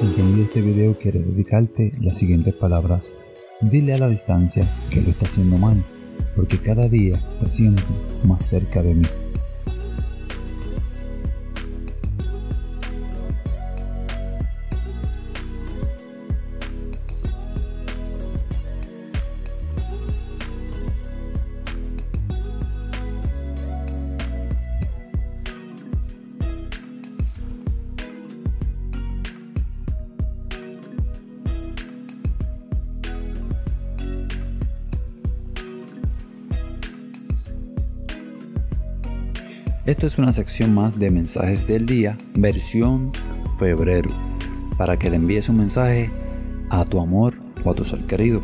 Quien te este video quiere dedicarte las siguientes palabras. Dile a la distancia que lo está haciendo mal, porque cada día te siento más cerca de mí. Esto es una sección más de mensajes del día, versión febrero, para que le envíes un mensaje a tu amor o a tu ser querido.